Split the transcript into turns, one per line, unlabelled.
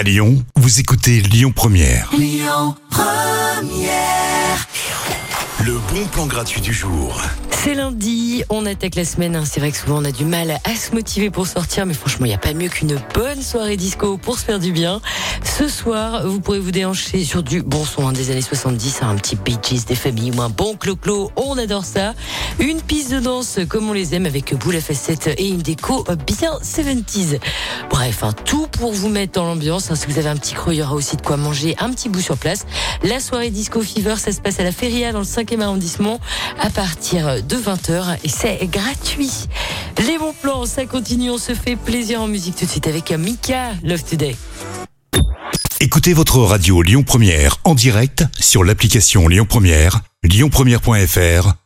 À Lyon, vous écoutez Lyon Première. Le bon plan gratuit du jour.
C'est lundi, on attaque la semaine. hein. C'est vrai que souvent on a du mal à se motiver pour sortir, mais franchement, il n'y a pas mieux qu'une bonne soirée disco pour se faire du bien. Ce soir, vous pourrez vous déhancher sur du bon son hein, des années 70, hein, un petit Bee Gees des familles ou un bon clo-clo, on adore ça. Une piste de danse comme on les aime avec boule à facettes et une déco bien 70s. Bref, hein, tout pour vous mettre dans l'ambiance. hein. Si vous avez un petit creux, il y aura aussi de quoi manger un petit bout sur place. La soirée Disco Fever, ça se passe à la Feria dans le 5e arrondissement à partir de 20h et c'est gratuit. Les bons plans, ça continue, on se fait plaisir en musique tout de suite avec Mika Love Today.
Écoutez votre radio Lyon Première en direct sur l'application Lyon Première, lyonpremière.fr